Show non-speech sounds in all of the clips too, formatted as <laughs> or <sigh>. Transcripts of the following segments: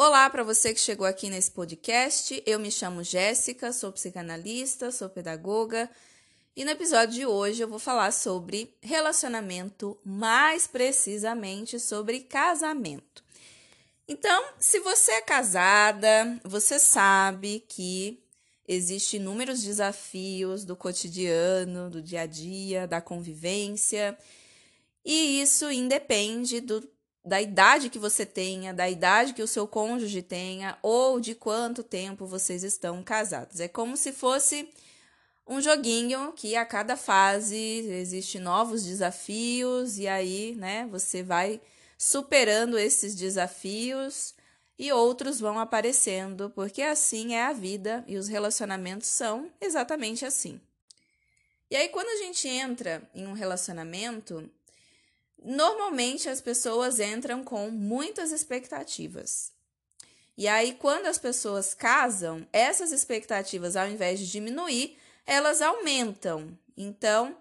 Olá para você que chegou aqui nesse podcast. Eu me chamo Jéssica, sou psicanalista, sou pedagoga e no episódio de hoje eu vou falar sobre relacionamento, mais precisamente sobre casamento. Então, se você é casada, você sabe que existem inúmeros desafios do cotidiano, do dia a dia, da convivência, e isso independe do da idade que você tenha, da idade que o seu cônjuge tenha ou de quanto tempo vocês estão casados. É como se fosse um joguinho que a cada fase existe novos desafios e aí, né, você vai superando esses desafios e outros vão aparecendo, porque assim é a vida e os relacionamentos são exatamente assim. E aí quando a gente entra em um relacionamento, Normalmente as pessoas entram com muitas expectativas. E aí, quando as pessoas casam, essas expectativas, ao invés de diminuir, elas aumentam. Então,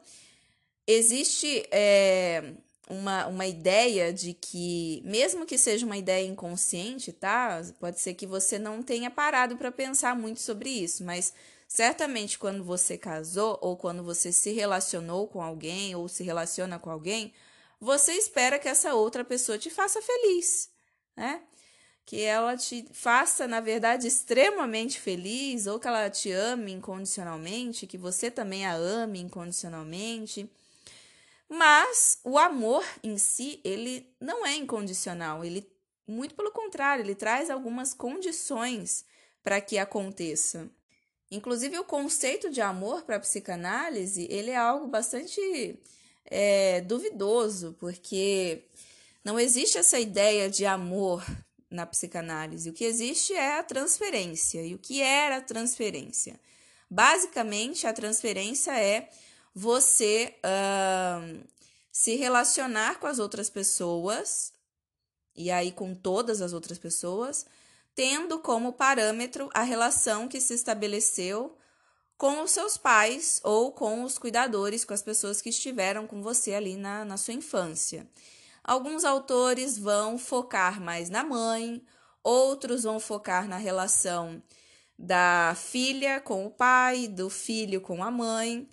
existe é, uma, uma ideia de que, mesmo que seja uma ideia inconsciente, tá? Pode ser que você não tenha parado para pensar muito sobre isso, mas certamente quando você casou ou quando você se relacionou com alguém ou se relaciona com alguém, você espera que essa outra pessoa te faça feliz, né? Que ela te faça, na verdade, extremamente feliz, ou que ela te ame incondicionalmente, que você também a ame incondicionalmente. Mas o amor em si, ele não é incondicional, ele muito pelo contrário, ele traz algumas condições para que aconteça. Inclusive o conceito de amor para a psicanálise, ele é algo bastante é, duvidoso, porque não existe essa ideia de amor na psicanálise. O que existe é a transferência. E o que era a transferência? Basicamente, a transferência é você uh, se relacionar com as outras pessoas, e aí com todas as outras pessoas, tendo como parâmetro a relação que se estabeleceu com os seus pais ou com os cuidadores, com as pessoas que estiveram com você ali na, na sua infância. Alguns autores vão focar mais na mãe, outros vão focar na relação da filha com o pai, do filho com a mãe,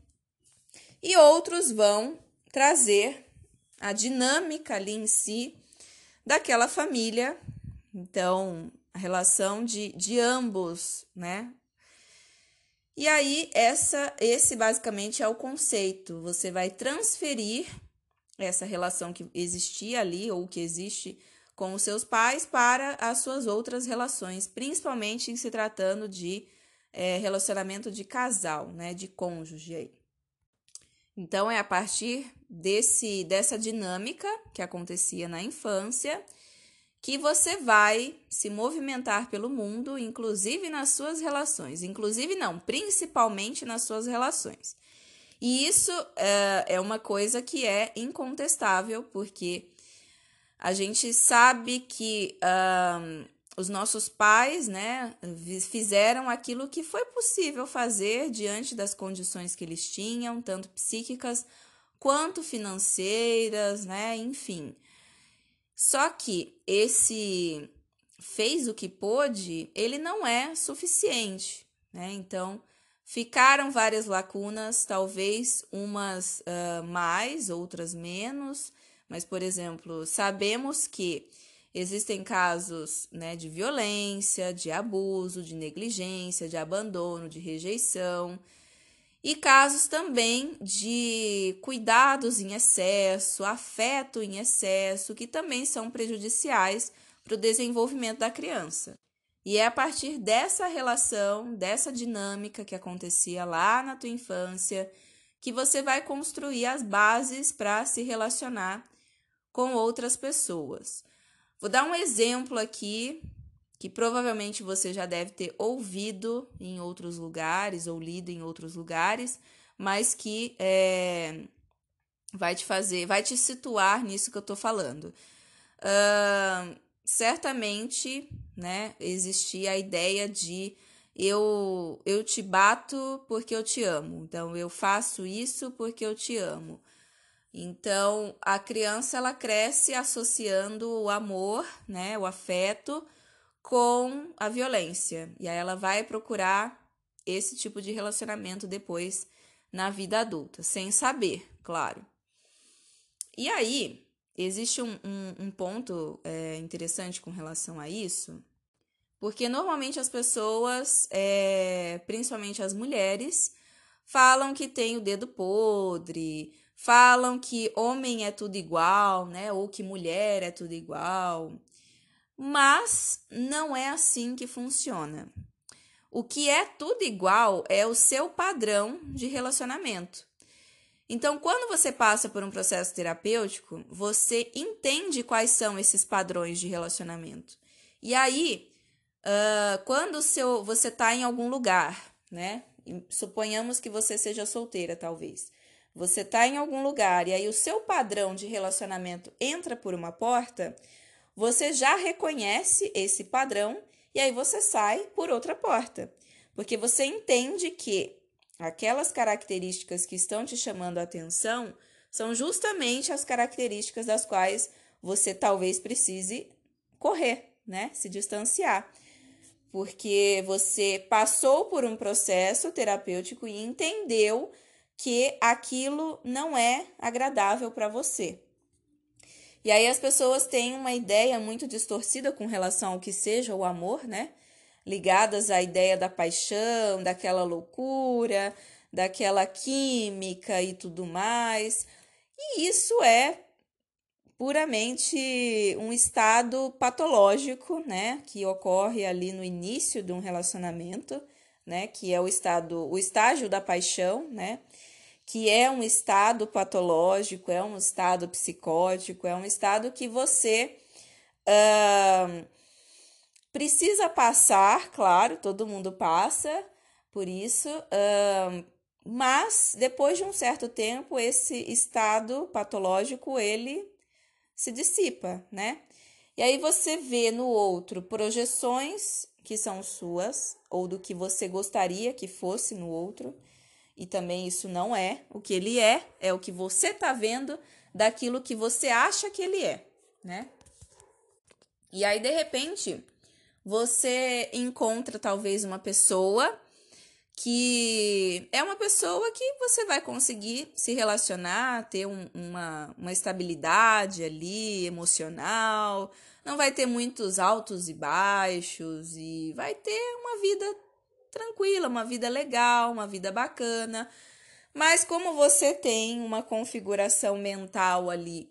e outros vão trazer a dinâmica ali em si daquela família. Então, a relação de, de ambos, né? E aí, essa, esse basicamente é o conceito. Você vai transferir essa relação que existia ali ou que existe com os seus pais para as suas outras relações, principalmente em se tratando de é, relacionamento de casal, né, de cônjuge aí. Então é a partir desse dessa dinâmica que acontecia na infância que você vai se movimentar pelo mundo, inclusive nas suas relações. Inclusive, não, principalmente nas suas relações. E isso é, é uma coisa que é incontestável, porque a gente sabe que os nossos pais, né, fizeram aquilo que foi possível fazer diante das condições que eles tinham, tanto psíquicas quanto financeiras, né, enfim. Só que esse fez o que pôde, ele não é suficiente, né? Então, ficaram várias lacunas, talvez umas uh, mais, outras menos, mas, por exemplo, sabemos que existem casos né, de violência, de abuso, de negligência, de abandono, de rejeição e casos também de cuidados em excesso, afeto em excesso, que também são prejudiciais para o desenvolvimento da criança. E é a partir dessa relação, dessa dinâmica que acontecia lá na tua infância, que você vai construir as bases para se relacionar com outras pessoas. Vou dar um exemplo aqui que provavelmente você já deve ter ouvido em outros lugares ou lido em outros lugares, mas que é, vai te fazer, vai te situar nisso que eu estou falando. Uh, certamente, né, existia a ideia de eu, eu te bato porque eu te amo. Então, eu faço isso porque eu te amo. Então, a criança ela cresce associando o amor, né, o afeto com a violência. E aí ela vai procurar esse tipo de relacionamento depois na vida adulta, sem saber, claro. E aí, existe um, um, um ponto é, interessante com relação a isso, porque normalmente as pessoas, é, principalmente as mulheres, falam que tem o dedo podre, falam que homem é tudo igual, né? Ou que mulher é tudo igual. Mas não é assim que funciona. O que é tudo igual é o seu padrão de relacionamento. Então, quando você passa por um processo terapêutico, você entende quais são esses padrões de relacionamento. E aí, uh, quando seu, você está em algum lugar, né? Suponhamos que você seja solteira, talvez. Você está em algum lugar e aí o seu padrão de relacionamento entra por uma porta, você já reconhece esse padrão e aí você sai por outra porta. Porque você entende que aquelas características que estão te chamando a atenção são justamente as características das quais você talvez precise correr, né? Se distanciar. Porque você passou por um processo terapêutico e entendeu que aquilo não é agradável para você. E aí as pessoas têm uma ideia muito distorcida com relação ao que seja o amor, né? Ligadas à ideia da paixão, daquela loucura, daquela química e tudo mais. E isso é puramente um estado patológico, né, que ocorre ali no início de um relacionamento, né, que é o estado, o estágio da paixão, né? Que é um estado patológico, é um estado psicótico, é um estado que você uh, precisa passar, claro, todo mundo passa por isso, uh, mas depois de um certo tempo, esse estado patológico ele se dissipa, né? E aí você vê no outro projeções que são suas, ou do que você gostaria que fosse no outro e também isso não é o que ele é, é o que você está vendo daquilo que você acha que ele é, né? E aí, de repente, você encontra talvez uma pessoa que é uma pessoa que você vai conseguir se relacionar, ter um, uma, uma estabilidade ali emocional, não vai ter muitos altos e baixos e vai ter uma vida tranquila, uma vida legal, uma vida bacana. Mas como você tem uma configuração mental ali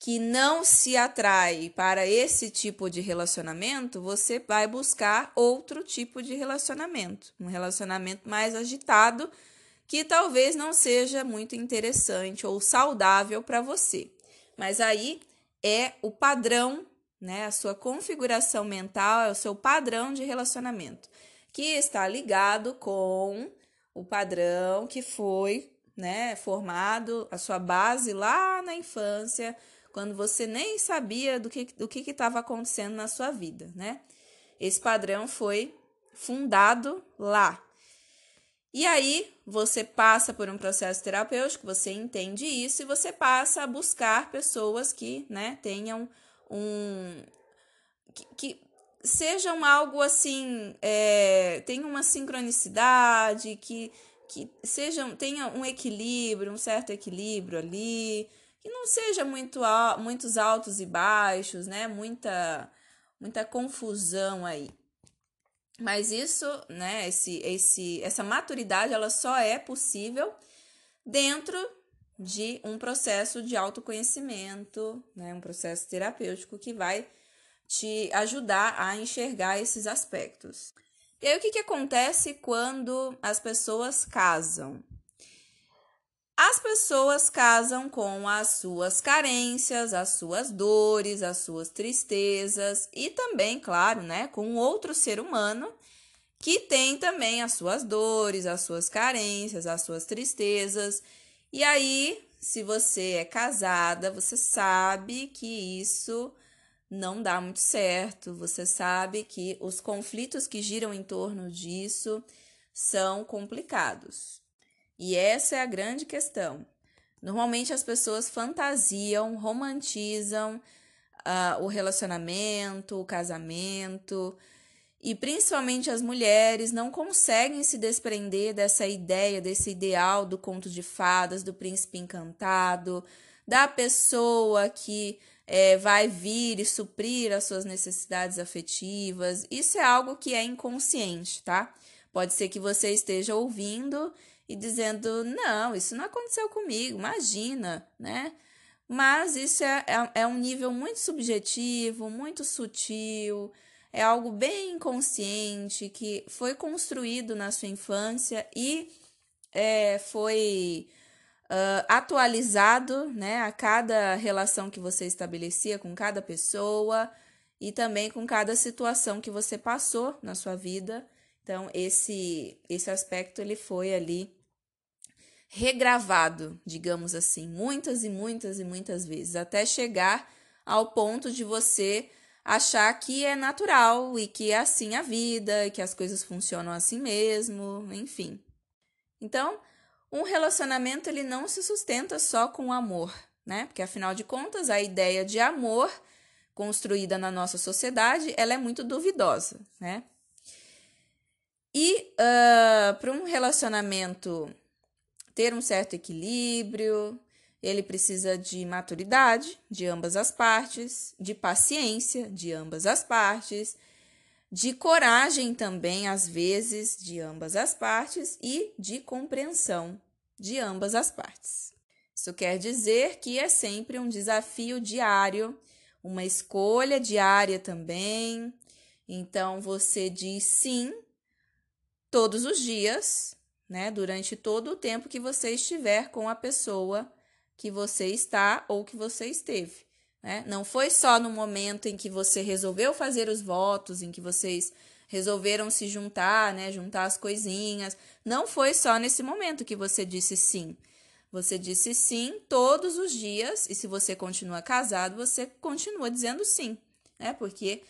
que não se atrai para esse tipo de relacionamento, você vai buscar outro tipo de relacionamento, um relacionamento mais agitado que talvez não seja muito interessante ou saudável para você. Mas aí é o padrão, né? A sua configuração mental é o seu padrão de relacionamento que está ligado com o padrão que foi né, formado, a sua base lá na infância, quando você nem sabia do que do que estava acontecendo na sua vida, né? Esse padrão foi fundado lá. E aí você passa por um processo terapêutico, você entende isso e você passa a buscar pessoas que, né, tenham um que, que sejam algo assim, é, tenham uma sincronicidade, que, que sejam, tenha um equilíbrio, um certo equilíbrio ali, que não seja muito muitos altos e baixos, né? Muita muita confusão aí. Mas isso, né, esse, esse, essa maturidade, ela só é possível dentro de um processo de autoconhecimento, né, um processo terapêutico que vai te ajudar a enxergar esses aspectos. E aí, o que, que acontece quando as pessoas casam? As pessoas casam com as suas carências, as suas dores, as suas tristezas e também, claro, né, com outro ser humano que tem também as suas dores, as suas carências, as suas tristezas. E aí, se você é casada, você sabe que isso não dá muito certo. Você sabe que os conflitos que giram em torno disso são complicados. E essa é a grande questão. Normalmente as pessoas fantasiam, romantizam uh, o relacionamento, o casamento. E principalmente as mulheres não conseguem se desprender dessa ideia, desse ideal do conto de fadas, do príncipe encantado, da pessoa que é, vai vir e suprir as suas necessidades afetivas. Isso é algo que é inconsciente, tá? Pode ser que você esteja ouvindo e dizendo: não, isso não aconteceu comigo, imagina, né? Mas isso é, é, é um nível muito subjetivo, muito sutil, é algo bem inconsciente que foi construído na sua infância e é, foi uh, atualizado né, a cada relação que você estabelecia com cada pessoa e também com cada situação que você passou na sua vida. Então, esse, esse aspecto ele foi ali regravado, digamos assim, muitas e muitas e muitas vezes, até chegar ao ponto de você achar que é natural e que é assim a vida, que as coisas funcionam assim mesmo, enfim. Então, um relacionamento ele não se sustenta só com amor, né? Porque afinal de contas, a ideia de amor construída na nossa sociedade, ela é muito duvidosa, né? E uh, para um relacionamento ter um certo equilíbrio, ele precisa de maturidade de ambas as partes, de paciência de ambas as partes, de coragem também, às vezes, de ambas as partes e de compreensão de ambas as partes. Isso quer dizer que é sempre um desafio diário, uma escolha diária também. Então você diz sim todos os dias né? Durante todo o tempo que você estiver com a pessoa que você está ou que você esteve. Né? Não foi só no momento em que você resolveu fazer os votos, em que vocês resolveram se juntar, né? Juntar as coisinhas. Não foi só nesse momento que você disse sim. Você disse sim todos os dias, e se você continua casado, você continua dizendo sim, né? Porque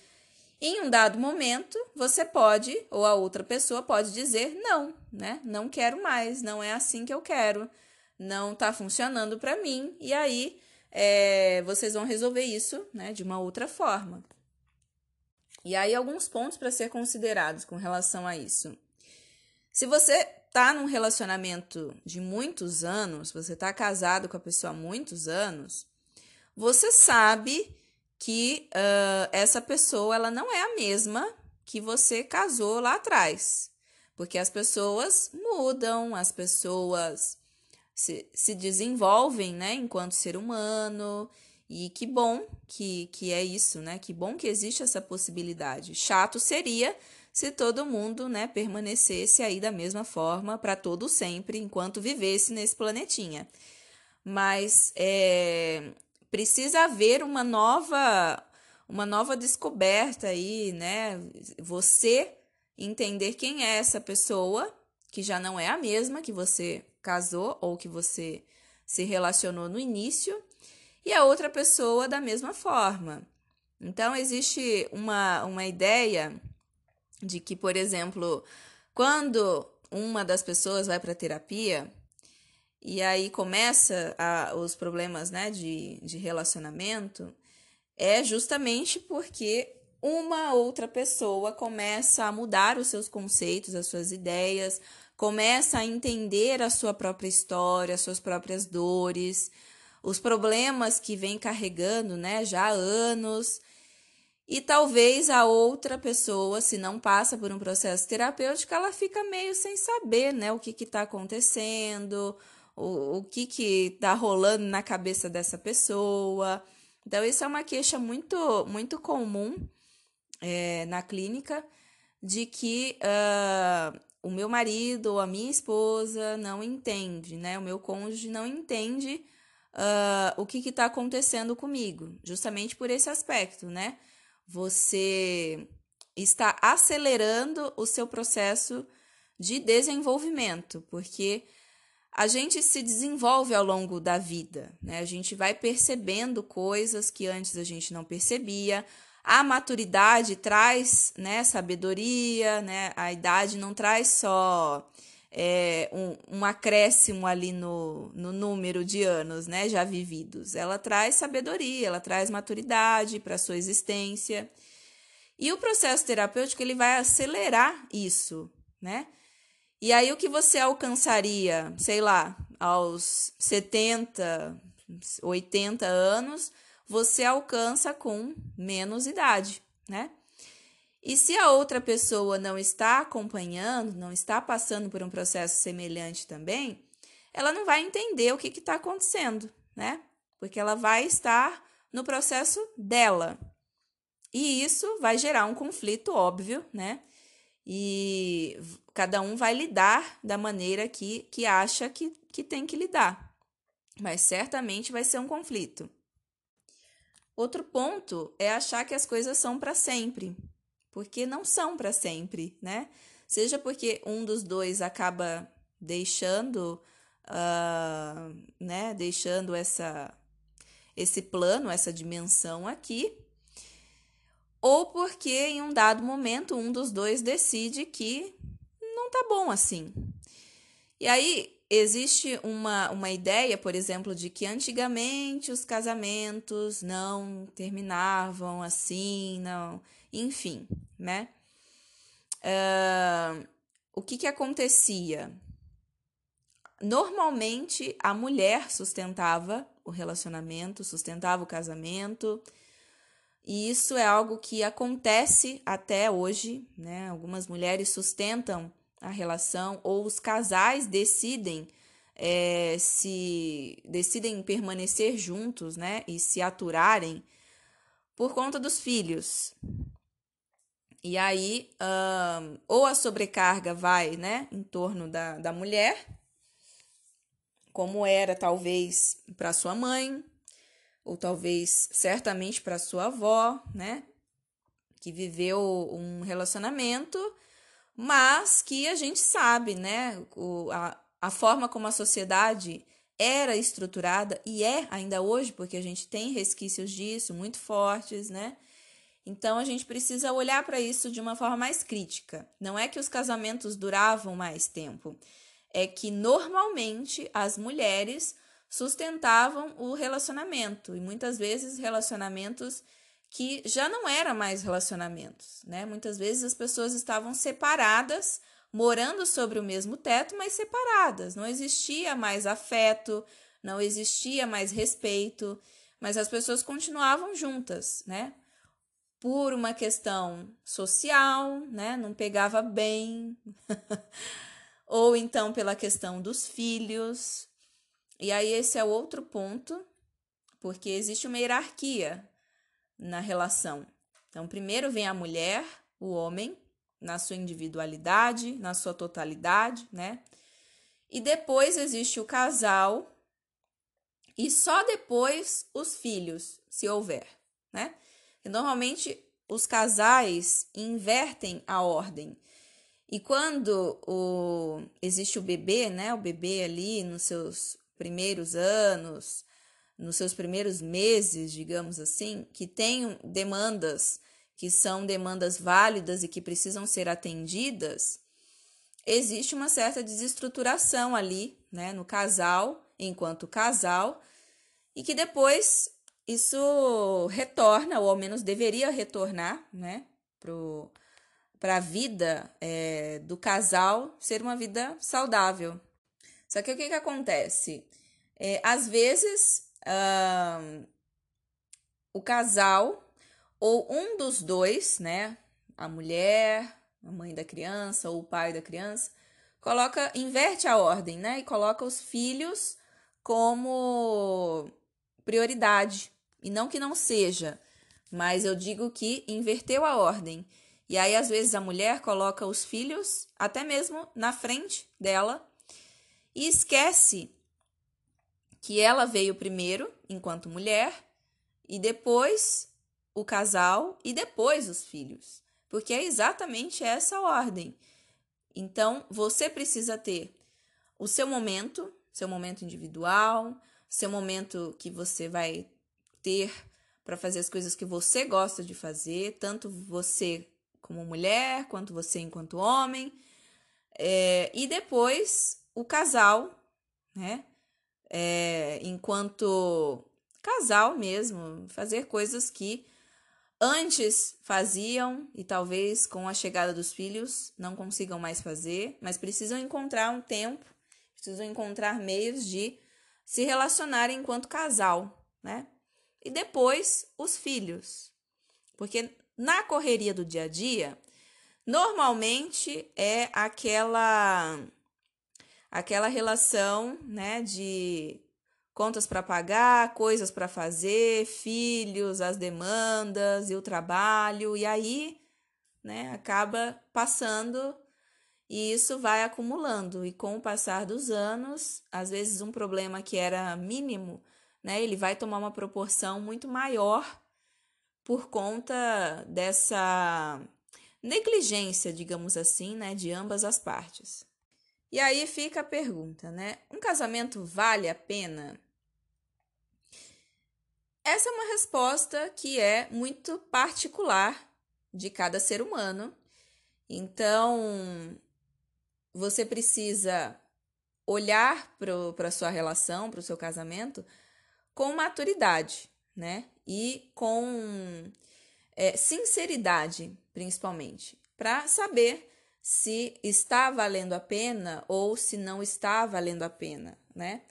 em um dado momento, você pode, ou a outra pessoa pode dizer não, né? Não quero mais, não é assim que eu quero, não tá funcionando para mim, e aí é, vocês vão resolver isso, né, de uma outra forma. E aí, alguns pontos para ser considerados com relação a isso. Se você tá num relacionamento de muitos anos, você tá casado com a pessoa há muitos anos, você sabe que uh, essa pessoa ela não é a mesma que você casou lá atrás. Porque as pessoas mudam, as pessoas se, se desenvolvem, né, enquanto ser humano. E que bom que, que é isso, né? Que bom que existe essa possibilidade. Chato seria se todo mundo, né, permanecesse aí da mesma forma para todo sempre, enquanto vivesse nesse planetinha. Mas é, precisa haver uma nova uma nova descoberta aí, né? Você entender quem é essa pessoa, que já não é a mesma que você casou ou que você se relacionou no início, e a outra pessoa da mesma forma. Então, existe uma, uma ideia de que, por exemplo, quando uma das pessoas vai para terapia, e aí começa a, os problemas né, de, de relacionamento, é justamente porque uma outra pessoa começa a mudar os seus conceitos, as suas ideias, começa a entender a sua própria história, as suas próprias dores, os problemas que vem carregando né, já há anos. E talvez a outra pessoa, se não passa por um processo terapêutico, ela fica meio sem saber né, o que está acontecendo, o, o que que tá rolando na cabeça dessa pessoa. Então, isso é uma queixa muito, muito comum é, na clínica de que uh, o meu marido ou a minha esposa não entende, né? O meu cônjuge não entende uh, o que está acontecendo comigo, justamente por esse aspecto, né? Você está acelerando o seu processo de desenvolvimento, porque a gente se desenvolve ao longo da vida, né? A gente vai percebendo coisas que antes a gente não percebia. A maturidade traz, né, sabedoria, né? A idade não traz só é, um, um acréscimo ali no, no número de anos né, já vividos. Ela traz sabedoria, ela traz maturidade para a sua existência. E o processo terapêutico ele vai acelerar isso, né? E aí o que você alcançaria, sei lá, aos 70, 80 anos, você alcança com menos idade, né? E se a outra pessoa não está acompanhando, não está passando por um processo semelhante também, ela não vai entender o que está acontecendo, né? Porque ela vai estar no processo dela. E isso vai gerar um conflito óbvio, né? E cada um vai lidar da maneira que, que acha que, que tem que lidar. Mas certamente vai ser um conflito. Outro ponto é achar que as coisas são para sempre, porque não são para sempre, né? Seja porque um dos dois acaba deixando, uh, né, deixando essa, esse plano, essa dimensão aqui, ou porque em um dado momento um dos dois decide que não tá bom assim. E aí existe uma, uma ideia, por exemplo, de que antigamente os casamentos não terminavam assim, não, enfim, né? Uh, o que, que acontecia? Normalmente a mulher sustentava o relacionamento, sustentava o casamento, e isso é algo que acontece até hoje, né? Algumas mulheres sustentam a relação ou os casais decidem é, se decidem permanecer juntos, né, e se aturarem por conta dos filhos. E aí, um, ou a sobrecarga vai, né, em torno da, da mulher, como era talvez para sua mãe, ou talvez certamente para sua avó, né, que viveu um relacionamento mas que a gente sabe, né, o, a, a forma como a sociedade era estruturada e é ainda hoje, porque a gente tem resquícios disso muito fortes, né? Então a gente precisa olhar para isso de uma forma mais crítica. Não é que os casamentos duravam mais tempo, é que normalmente as mulheres sustentavam o relacionamento e muitas vezes relacionamentos que já não era mais relacionamentos, né? Muitas vezes as pessoas estavam separadas, morando sobre o mesmo teto, mas separadas. Não existia mais afeto, não existia mais respeito, mas as pessoas continuavam juntas, né? Por uma questão social, né? Não pegava bem. <laughs> Ou então pela questão dos filhos. E aí esse é outro ponto, porque existe uma hierarquia na relação. Então, primeiro vem a mulher, o homem, na sua individualidade, na sua totalidade, né? E depois existe o casal e só depois os filhos, se houver, né? E normalmente os casais invertem a ordem. E quando o, existe o bebê, né? O bebê ali nos seus primeiros anos, nos seus primeiros meses, digamos assim, que tem demandas que são demandas válidas e que precisam ser atendidas, existe uma certa desestruturação ali, né, no casal, enquanto casal, e que depois isso retorna, ou ao menos deveria retornar, né, para a vida é, do casal ser uma vida saudável. Só que o que, que acontece? É, às vezes o casal ou um dos dois, né, a mulher, a mãe da criança ou o pai da criança, coloca, inverte a ordem, né, e coloca os filhos como prioridade. E não que não seja, mas eu digo que inverteu a ordem. E aí, às vezes, a mulher coloca os filhos até mesmo na frente dela e esquece que ela veio primeiro enquanto mulher e depois o casal e depois os filhos, porque é exatamente essa ordem. Então, você precisa ter o seu momento, seu momento individual, seu momento que você vai ter para fazer as coisas que você gosta de fazer, tanto você como mulher, quanto você enquanto homem. É, e depois o casal, né? É, enquanto casal mesmo, fazer coisas que antes faziam e talvez com a chegada dos filhos não consigam mais fazer, mas precisam encontrar um tempo, precisam encontrar meios de se relacionarem enquanto casal, né? E depois os filhos. Porque na correria do dia a dia, normalmente é aquela aquela relação, né, de contas para pagar, coisas para fazer, filhos, as demandas e o trabalho, e aí, né, acaba passando e isso vai acumulando. E com o passar dos anos, às vezes um problema que era mínimo, né, ele vai tomar uma proporção muito maior por conta dessa negligência, digamos assim, né, de ambas as partes. E aí fica a pergunta, né? Um casamento vale a pena? Essa é uma resposta que é muito particular de cada ser humano. Então, você precisa olhar para a sua relação, para o seu casamento, com maturidade, né? E com é, sinceridade, principalmente, para saber se está valendo a pena ou se não está valendo a pena, né?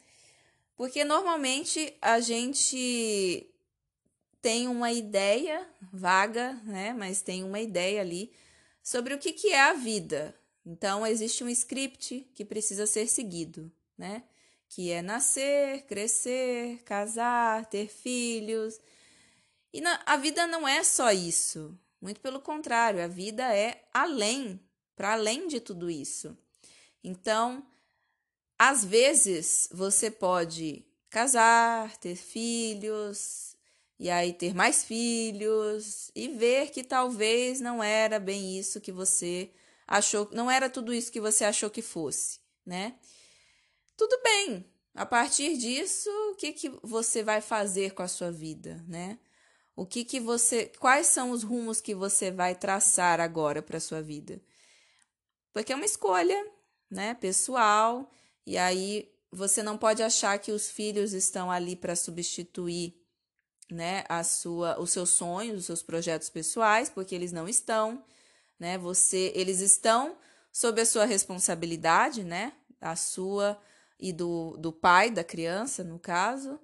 Porque normalmente a gente tem uma ideia vaga, né? Mas tem uma ideia ali sobre o que, que é a vida. Então, existe um script que precisa ser seguido, né? Que é nascer, crescer, casar, ter filhos. E na, a vida não é só isso. Muito pelo contrário, a vida é além, para além de tudo isso. Então, às vezes você pode casar, ter filhos, e aí ter mais filhos, e ver que talvez não era bem isso que você achou, não era tudo isso que você achou que fosse, né? Tudo bem. A partir disso, o que, que você vai fazer com a sua vida, né? O que que você, quais são os rumos que você vai traçar agora para a sua vida? Porque é uma escolha, né, pessoal e aí você não pode achar que os filhos estão ali para substituir né, a sua, os seus sonhos, os seus projetos pessoais, porque eles não estão, né? Você, eles estão sob a sua responsabilidade, né? A sua e do, do pai da criança, no caso.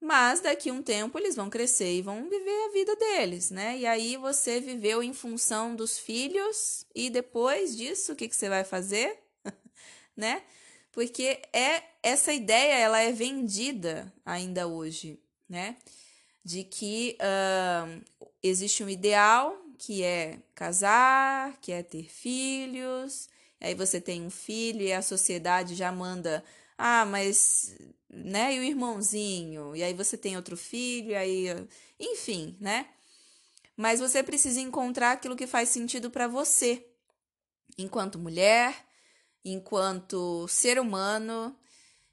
Mas daqui a um tempo eles vão crescer e vão viver a vida deles, né? E aí você viveu em função dos filhos e depois disso, o que, que você vai fazer? <laughs> né? porque é essa ideia ela é vendida ainda hoje, né? De que uh, existe um ideal que é casar, que é ter filhos, aí você tem um filho e a sociedade já manda, ah, mas né? E o irmãozinho, e aí você tem outro filho, e aí, enfim, né? Mas você precisa encontrar aquilo que faz sentido para você, enquanto mulher, enquanto ser humano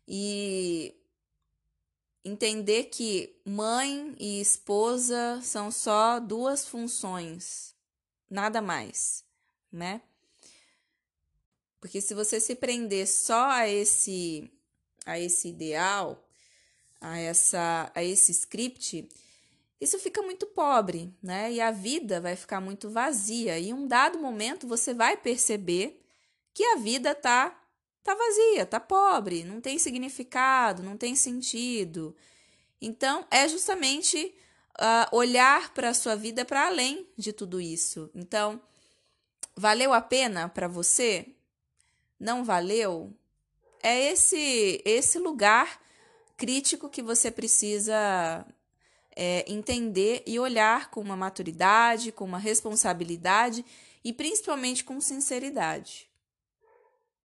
e entender que mãe e esposa são só duas funções, nada mais, né? Porque se você se prender só a esse a esse ideal, a essa a esse script, isso fica muito pobre, né? E a vida vai ficar muito vazia. E em um dado momento você vai perceber que a vida tá tá vazia, tá pobre, não tem significado, não tem sentido. Então, é justamente uh, olhar para a sua vida para além de tudo isso. Então, valeu a pena para você? Não valeu? É esse esse lugar crítico que você precisa é, entender e olhar com uma maturidade, com uma responsabilidade e principalmente com sinceridade.